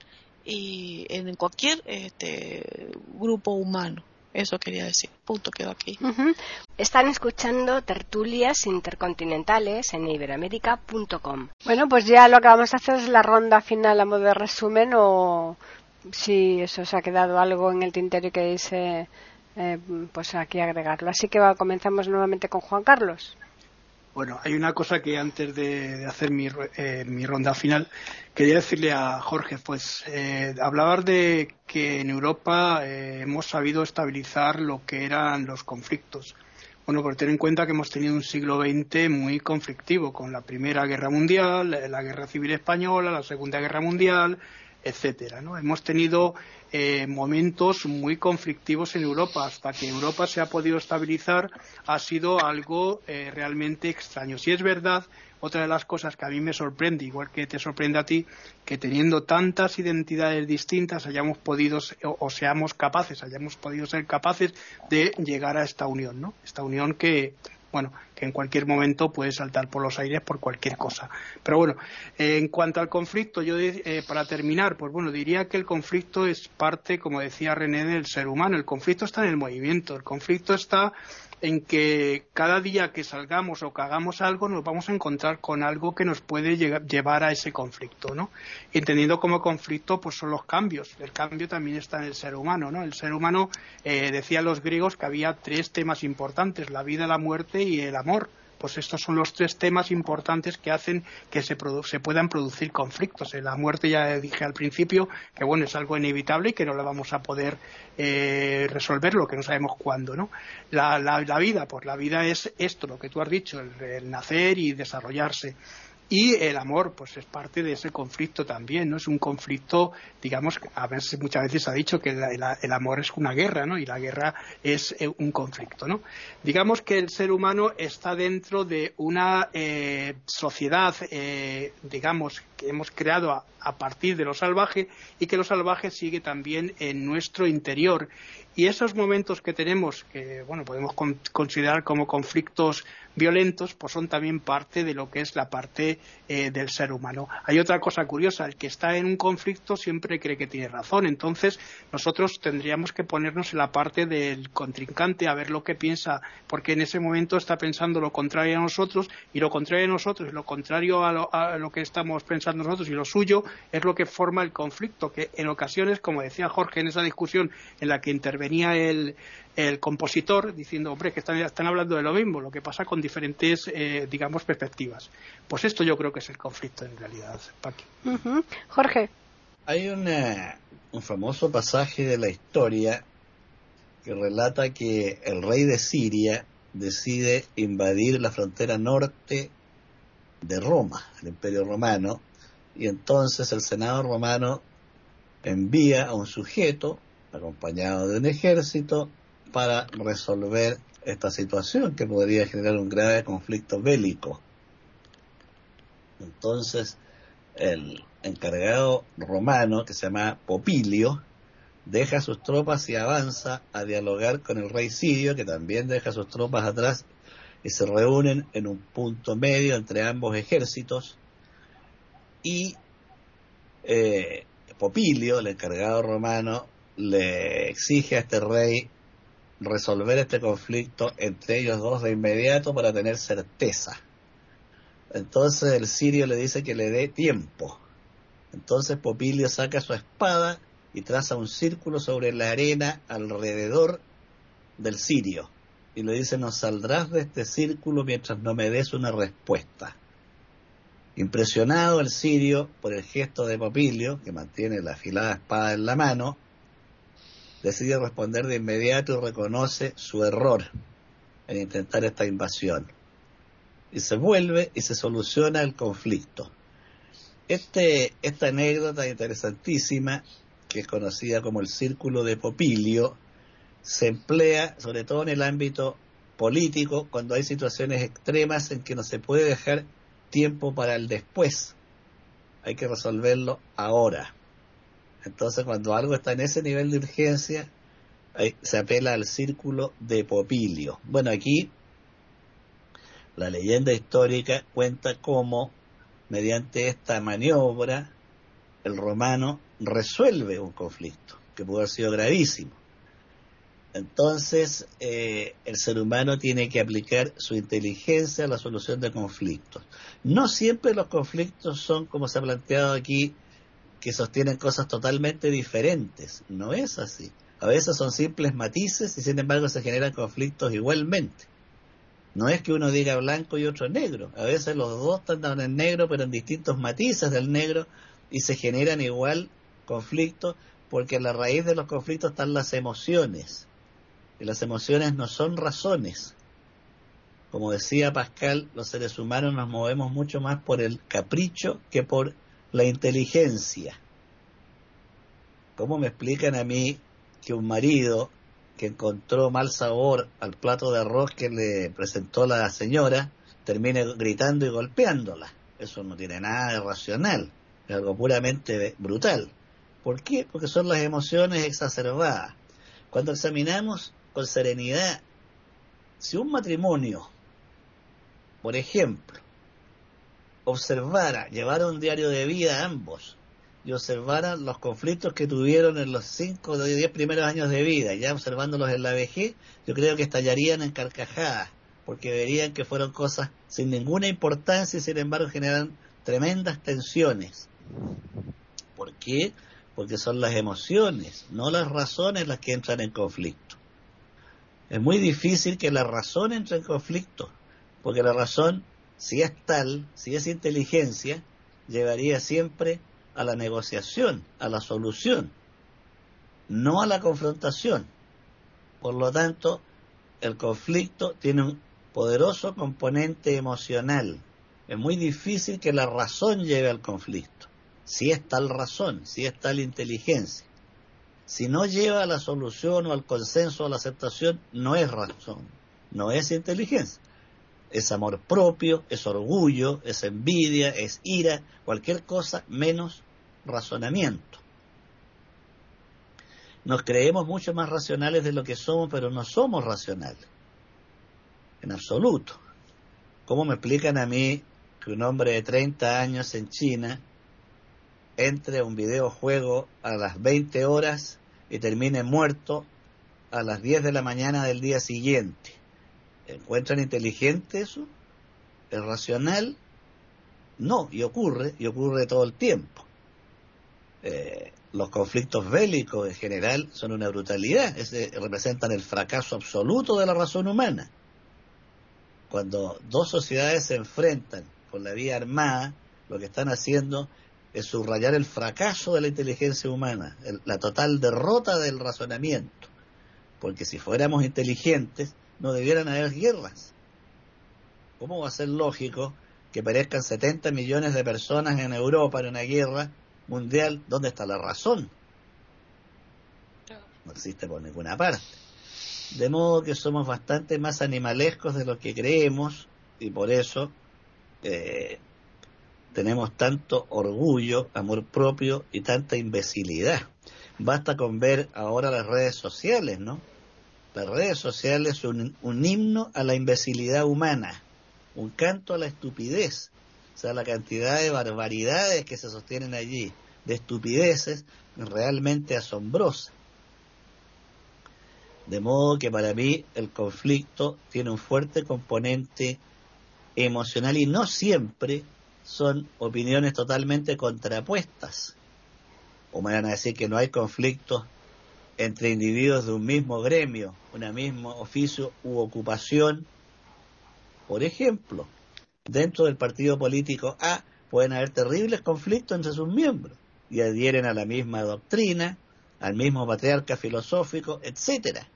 y en cualquier este, grupo humano. Eso quería decir. Punto, quedó aquí. Están escuchando tertulias intercontinentales en iberoamérica.com. Bueno, pues ya lo que vamos a hacer es la ronda final a modo de resumen o si eso os ha quedado algo en el tintero que dice, eh, pues aquí agregarlo. Así que comenzamos nuevamente con Juan Carlos. Bueno, hay una cosa que antes de, hacer eh, mi, ronda final quería decirle a Jorge, pues eh, de que en Europa eh, hemos sabido estabilizar lo que eran los conflictos. Bueno, por tener en cuenta que hemos tenido un siglo XX muy conflictivo, con la Primera Guerra Mundial, la Guerra Civil Española, la Segunda Guerra Mundial, etcétera. ¿no? Hemos tenido eh, momentos muy conflictivos en Europa. Hasta que Europa se ha podido estabilizar ha sido algo eh, realmente extraño. Si es verdad, otra de las cosas que a mí me sorprende, igual que te sorprende a ti, que teniendo tantas identidades distintas hayamos podido o, seamos capaces, hayamos podido ser capaces de llegar a esta unión, ¿no? Esta unión que bueno, que en cualquier momento puede saltar por los aires por cualquier cosa. Pero bueno, en cuanto al conflicto, yo eh, para terminar, pues bueno, diría que el conflicto es parte, como decía René, del ser humano. El conflicto está en el movimiento, el conflicto está en que cada día que salgamos o que hagamos algo nos vamos a encontrar con algo que nos puede llevar a ese conflicto, ¿no? Entendiendo como conflicto pues son los cambios. El cambio también está en el ser humano, ¿no? El ser humano, eh, decían los griegos que había tres temas importantes, la vida, la muerte y el amor pues estos son los tres temas importantes que hacen que se, puedan producir conflictos. En la muerte ya dije al principio que bueno es algo inevitable y que no lo vamos a poder eh, resolver, lo que no sabemos cuándo, ¿no? La, vida, pues la vida es esto, lo que tú has dicho, el nacer y desarrollarse. Y el amor, pues es parte de ese conflicto también, ¿no? Es un conflicto, digamos, a veces, muchas veces se ha dicho que el amor es una guerra, ¿no? Y la guerra es eh, un conflicto, ¿no? Digamos que el ser humano está dentro de una eh, sociedad, eh, digamos, que hemos creado a, partir de lo salvaje y que lo salvaje sigue también en nuestro interior. Y esos momentos que tenemos, que bueno, podemos considerar como conflictos violentos, pues son también parte de lo que es la parte eh, del ser humano. Hay otra cosa curiosa, el que está en un conflicto siempre cree que tiene razón, entonces nosotros tendríamos que ponernos en la parte del contrincante a ver lo que piensa, porque en ese momento está pensando lo contrario a nosotros y lo contrario a nosotros y lo contrario a lo, a lo que estamos pensando nosotros y lo suyo es lo que forma el conflicto, que en ocasiones, como decía Jorge en esa discusión en la que intervenía, el, el compositor diciendo, hombre, que están, están, hablando de lo mismo, lo que pasa con diferentes, eh, digamos, perspectivas. Pues esto yo creo que es el conflicto en realidad, Paqui. Jorge. Hay una, un famoso pasaje de la historia que relata que el rey de Siria decide invadir la frontera norte de Roma, el imperio romano, y entonces el Senado romano envía a un sujeto acompañado de un ejército para resolver esta situación que podría generar un grave conflicto bélico. Entonces, el encargado romano, que se llama Popilio, deja sus tropas y avanza a dialogar con el rey sirio, que también deja sus tropas atrás, y se reúnen en un punto medio entre ambos ejércitos, y eh, Popilio, el encargado romano, le exige a este rey resolver este conflicto entre ellos dos de inmediato para tener certeza. Entonces el sirio le dice que le dé tiempo. Entonces Popilio saca su espada y traza un círculo sobre la arena alrededor del sirio. Y le dice, no saldrás de este círculo mientras no me des una respuesta. Impresionado el sirio por el gesto de Popilio, que mantiene la afilada espada en la mano, decide responder de inmediato y reconoce su error en intentar esta invasión. Y se vuelve y se soluciona el conflicto. Este, esta anécdota interesantísima, que es conocida como el Círculo de Popilio, se emplea sobre todo en el ámbito político cuando hay situaciones extremas en que no se puede dejar tiempo para el después. Hay que resolverlo ahora. Entonces, cuando algo está en ese nivel de urgencia, se apela al círculo de Popilio. Bueno, aquí la leyenda histórica cuenta cómo, mediante esta maniobra, el romano resuelve un conflicto que pudo haber sido gravísimo. Entonces, eh, el ser humano tiene que aplicar su inteligencia a la solución de conflictos. No siempre los conflictos son, como se ha planteado aquí, que sostienen cosas totalmente diferentes. No es así. A veces son simples matices y sin embargo se generan conflictos igualmente. No es que uno diga blanco y otro negro. A veces los dos están en negro pero en distintos matices del negro y se generan igual conflictos porque en la raíz de los conflictos están las emociones. Y las emociones no son razones. Como decía Pascal, los seres humanos nos movemos mucho más por el capricho que por la inteligencia. ¿Cómo me explican a mí que un marido que encontró mal sabor al plato de arroz que le presentó la señora termine gritando y golpeándola? Eso no tiene nada de racional, es algo puramente brutal. ¿Por qué? Porque son las emociones exacerbadas. Cuando examinamos con serenidad, si un matrimonio, por ejemplo, observara, llevara un diario de vida a ambos y observara los conflictos que tuvieron en los cinco o diez primeros años de vida, ya observándolos en la vejez, yo creo que estallarían en carcajadas, porque verían que fueron cosas sin ninguna importancia y sin embargo generan tremendas tensiones. ¿Por qué? Porque son las emociones, no las razones las que entran en conflicto. Es muy difícil que la razón entre en conflicto, porque la razón si es tal, si es inteligencia, llevaría siempre a la negociación, a la solución, no a la confrontación. Por lo tanto, el conflicto tiene un poderoso componente emocional. Es muy difícil que la razón lleve al conflicto, si es tal razón, si es tal inteligencia. Si no lleva a la solución o al consenso o a la aceptación, no es razón, no es inteligencia es amor propio, es orgullo, es envidia, es ira, cualquier cosa menos razonamiento. Nos creemos mucho más racionales de lo que somos, pero no somos racionales. En absoluto. ¿Cómo me explican a mí que un hombre de 30 años en China entre un videojuego a las 20 horas y termine muerto a las 10 de la mañana del día siguiente? ¿Encuentran inteligente eso? ¿Es racional? No, y ocurre, y ocurre todo el tiempo. Eh, los conflictos bélicos en general son una brutalidad, representan el fracaso absoluto de la razón humana. Cuando dos sociedades se enfrentan con la vía armada, lo que están haciendo es subrayar el fracaso de la inteligencia humana, la total derrota del razonamiento. Porque si fuéramos inteligentes, no debieran haber guerras. ¿Cómo va a ser lógico que perezcan 70 millones de personas en Europa en una guerra mundial? ¿Dónde está la razón? No existe por ninguna parte. De modo que somos bastante más animalescos de lo que creemos y por eso eh, tenemos tanto orgullo, amor propio y tanta imbecilidad. Basta con ver ahora las redes sociales, ¿no? Las redes sociales son un, himno a la imbecilidad humana, un canto a la estupidez, o sea, la cantidad de barbaridades que se sostienen allí, de estupideces realmente asombrosas. De modo que para mí el conflicto tiene un fuerte componente emocional y no siempre son opiniones totalmente contrapuestas. O me van a decir que no hay conflictos entre individuos de un mismo gremio, un mismo oficio u ocupación. Por ejemplo, dentro del partido político A pueden haber terribles conflictos entre sus miembros y adhieren a la misma doctrina, al mismo patriarca filosófico, etcétera.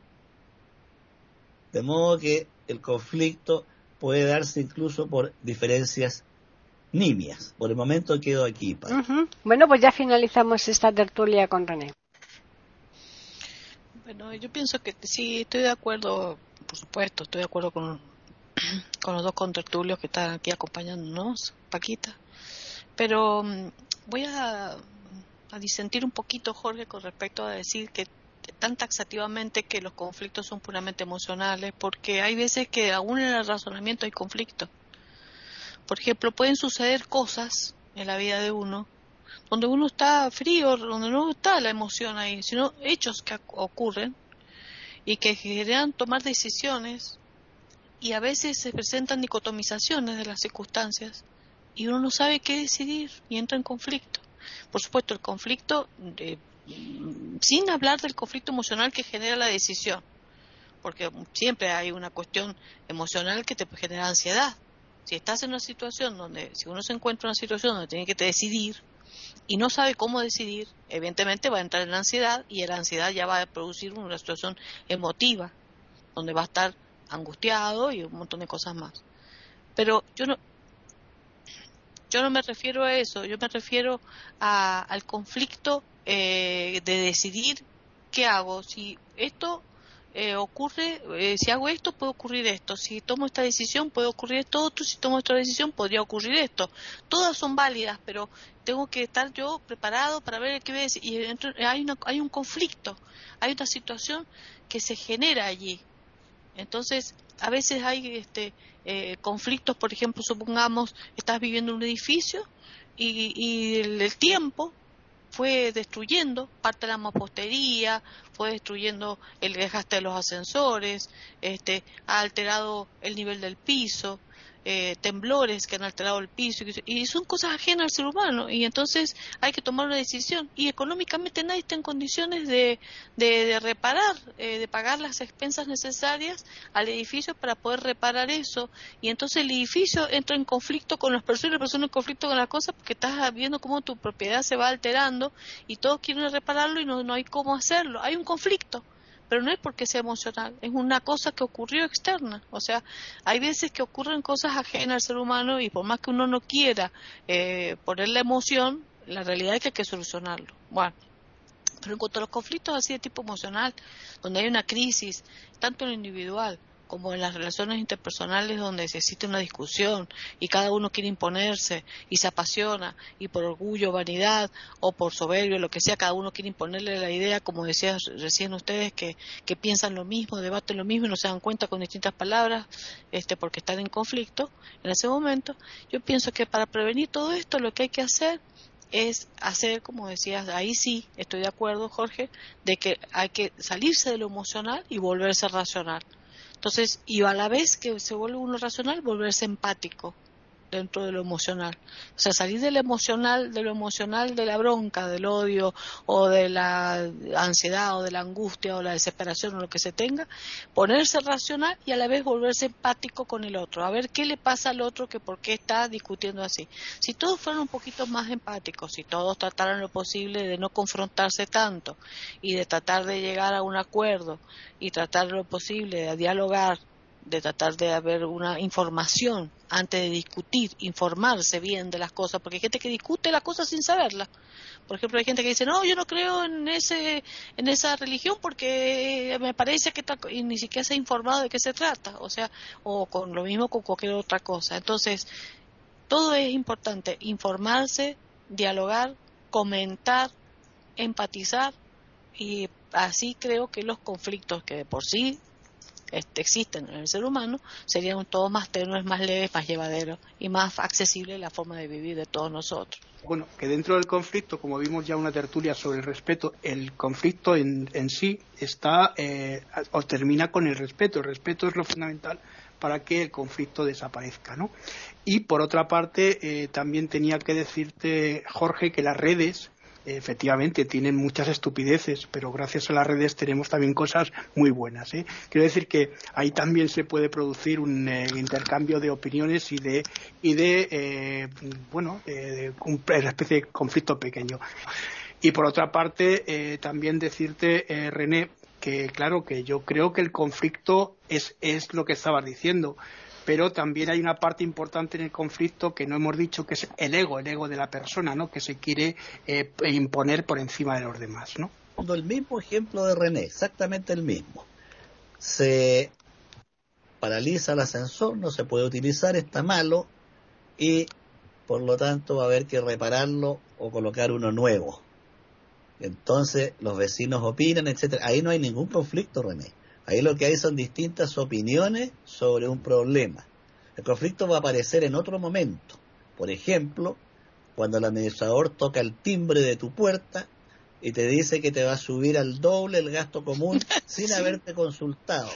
De modo que el conflicto puede darse incluso por diferencias nimias. Por el momento quedo aquí. Bueno, pues ya finalizamos esta tertulia con René. Bueno, yo pienso que sí, estoy de acuerdo, por supuesto, estoy de acuerdo con, con los dos contertulios que están aquí acompañándonos, Paquita. Pero mm, voy a, a disentir un poquito, Jorge, con respecto a decir que tan taxativamente que los conflictos son puramente emocionales, porque hay veces que aún en el razonamiento hay conflictos. Por ejemplo, pueden suceder cosas en la vida de uno donde uno está frío, donde no está la emoción ahí, sino hechos que ocurren y que generan tomar decisiones y a veces se presentan dicotomizaciones de las circunstancias y uno no sabe qué decidir y entra en conflicto. Por supuesto, el conflicto, sin hablar del conflicto emocional que genera la decisión, porque siempre hay una cuestión emocional que te genera ansiedad, si estás en una situación donde, si uno se encuentra en una situación donde tiene que decidir y no sabe cómo decidir, evidentemente va a entrar en la ansiedad y la ansiedad ya va a producir una situación emotiva, donde va a estar angustiado y un montón de cosas más. Pero yo no, yo no me refiero a eso, yo me refiero al conflicto eh, de decidir qué hago, si esto eh, ocurre, eh, si hago esto puede ocurrir esto, si tomo esta decisión puede ocurrir esto otro, si tomo esta decisión podría ocurrir esto. Todas son válidas, pero tengo que estar yo preparado para ver qué ves y hay, hay un conflicto, hay una situación que se genera allí. Entonces, a veces hay este, eh, conflictos, por ejemplo, supongamos, estás viviendo en un edificio y, el tiempo fue destruyendo parte de la mampostería, fue destruyendo el desgaste de los ascensores, este, ha alterado el nivel del piso, eh, temblores que han alterado el piso y son cosas ajenas al ser humano y entonces hay que tomar una decisión y económicamente nadie está en condiciones de, de, reparar, eh, de pagar las expensas necesarias al edificio para poder reparar eso y entonces el edificio entra en conflicto con las personas y las personas en conflicto con las cosas porque estás viendo cómo tu propiedad se va alterando y todos quieren repararlo y no, no hay cómo hacerlo, hay un conflicto pero no es porque sea emocional, es una cosa que ocurrió externa. O sea, hay veces que ocurren cosas ajenas al ser humano y por más que uno no quiera eh, poner la emoción, la realidad es que hay que solucionarlo. Bueno, pero en cuanto a los conflictos así de tipo emocional, donde hay una crisis, tanto en lo individual como en las relaciones interpersonales donde se existe una discusión y cada uno quiere imponerse y se apasiona y por orgullo, vanidad o por soberbio, lo que sea, cada uno quiere imponerle la idea, como decía recién ustedes, que, que piensan lo mismo, debaten lo mismo y no se dan cuenta con distintas palabras este, porque están en conflicto en ese momento. Yo pienso que para prevenir todo esto lo que hay que hacer es hacer, como decías, ahí sí estoy de acuerdo, Jorge, de que hay que salirse de lo emocional y volverse racional. Entonces, y a la vez que se vuelve uno racional, volverse empático. Dentro de lo emocional. O sea, salir de lo emocional, de lo emocional de la bronca, del odio o de la ansiedad o de la angustia o la desesperación o lo que se tenga, ponerse racional y a la vez volverse empático con el otro, a ver qué le pasa al otro que por qué está discutiendo así. Si todos fueran un poquito más empáticos, si todos trataran lo posible de no confrontarse tanto y de tratar de llegar a un acuerdo y tratar lo posible de dialogar de tratar de haber una información antes de discutir, informarse bien de las cosas, porque hay gente que discute las cosas sin saberlas. Por ejemplo, hay gente que dice, no, yo no creo en ese en esa religión porque me parece que y ni siquiera se ha informado de qué se trata, o sea, o con lo mismo con cualquier otra cosa. Entonces, todo es importante, informarse, dialogar, comentar, empatizar y así creo que los conflictos que de por sí este, existen en el ser humano serían todos más tenues, más leves, más llevaderos y más accesible la forma de vivir de todos nosotros. Bueno, que dentro del conflicto, como vimos ya una tertulia sobre el respeto, el conflicto en, en sí está eh, o termina con el respeto. El respeto es lo fundamental para que el conflicto desaparezca, ¿no? Y por otra parte, eh, también tenía que decirte, Jorge, que las redes efectivamente tienen muchas estupideces, pero gracias a las redes tenemos también cosas muy buenas. ¿eh? Quiero decir que ahí también se puede producir un eh, intercambio de opiniones y de, y de eh, bueno, una especie de conflicto pequeño. Y por otra parte, también decirte, René, que claro, que yo creo que el conflicto es, es lo que estabas diciendo pero también hay una parte importante en el conflicto que no hemos dicho que es el ego, el ego de la persona, ¿no? Que se quiere eh, imponer por encima de los demás, ¿no? El mismo ejemplo de René, exactamente el mismo. Se paraliza el ascensor, no se puede utilizar, está malo y por lo tanto va a haber que repararlo o colocar uno nuevo. Entonces los vecinos opinan, etcétera. Ahí no hay ningún conflicto, René. Ahí lo que hay son distintas opiniones sobre un problema. El conflicto va a aparecer en otro momento. Por ejemplo, cuando el administrador toca el timbre de tu puerta y te dice que te va a subir al doble el gasto común sin haberte consultado,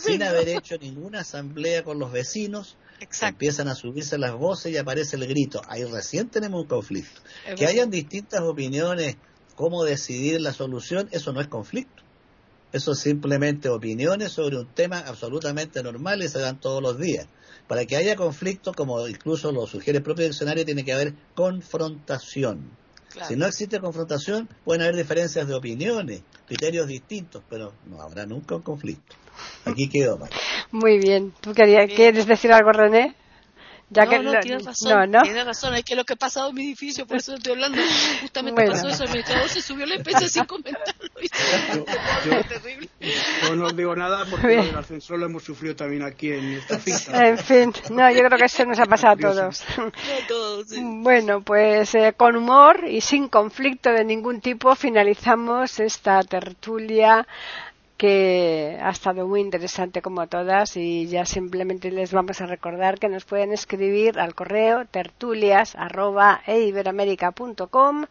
sin haber hecho ninguna asamblea con los vecinos, empiezan a subirse las voces y aparece el grito. Ahí recién tenemos un conflicto. que hayan distintas opiniones, cómo decidir la solución, eso no es conflicto. Eso es simplemente opiniones sobre un tema absolutamente normal y se dan todos los días. Para que haya conflicto, como incluso lo sugiere el propio diccionario, tiene que haber confrontación. Si no existe confrontación, pueden haber diferencias de opiniones, criterios distintos, pero no habrá nunca un conflicto. Aquí quedó. Muy bien. ¿Tú quieres decir algo, René? Ya no, que no, tienes razón, no, tienes razón, es que lo que ha pasado en mi edificio, por eso estoy hablando, justamente pasó eso, el administrador se subió la empresa sin comentarlo, yo, yo, terrible. yo, no digo nada porque el ascensor lo hemos sufrido también aquí en esta finca. En fin, no, yo creo que eso nos ha pasado a todos. todos sí. Bueno, pues eh, con humor y sin conflicto de ningún tipo finalizamos esta tertulia que ha estado muy interesante como todas y ya simplemente les vamos a recordar que nos pueden escribir al correo tertulias@eiberamerica.com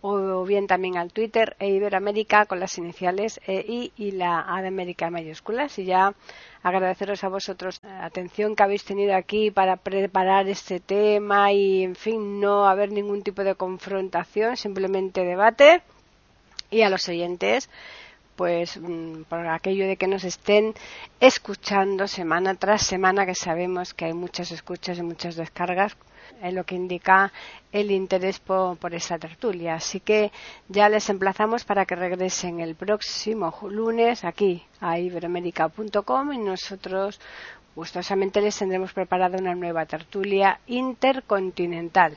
o bien también al Twitter eiberamerica con las iniciales EI y la A de América mayúsculas. Y ya agradeceros a vosotros la atención que habéis tenido aquí para preparar este tema y en fin no haber ningún tipo de confrontación simplemente debate. Y a los oyentes pues mm, por aquello de que nos estén escuchando semana tras semana, que sabemos que hay muchas escuchas y muchas descargas, es lo que indica el interés por, por esa tertulia. Así que ya les emplazamos para que regresen el próximo lunes aquí a iberoamérica.com y nosotros gustosamente les tendremos preparada una nueva tertulia intercontinental.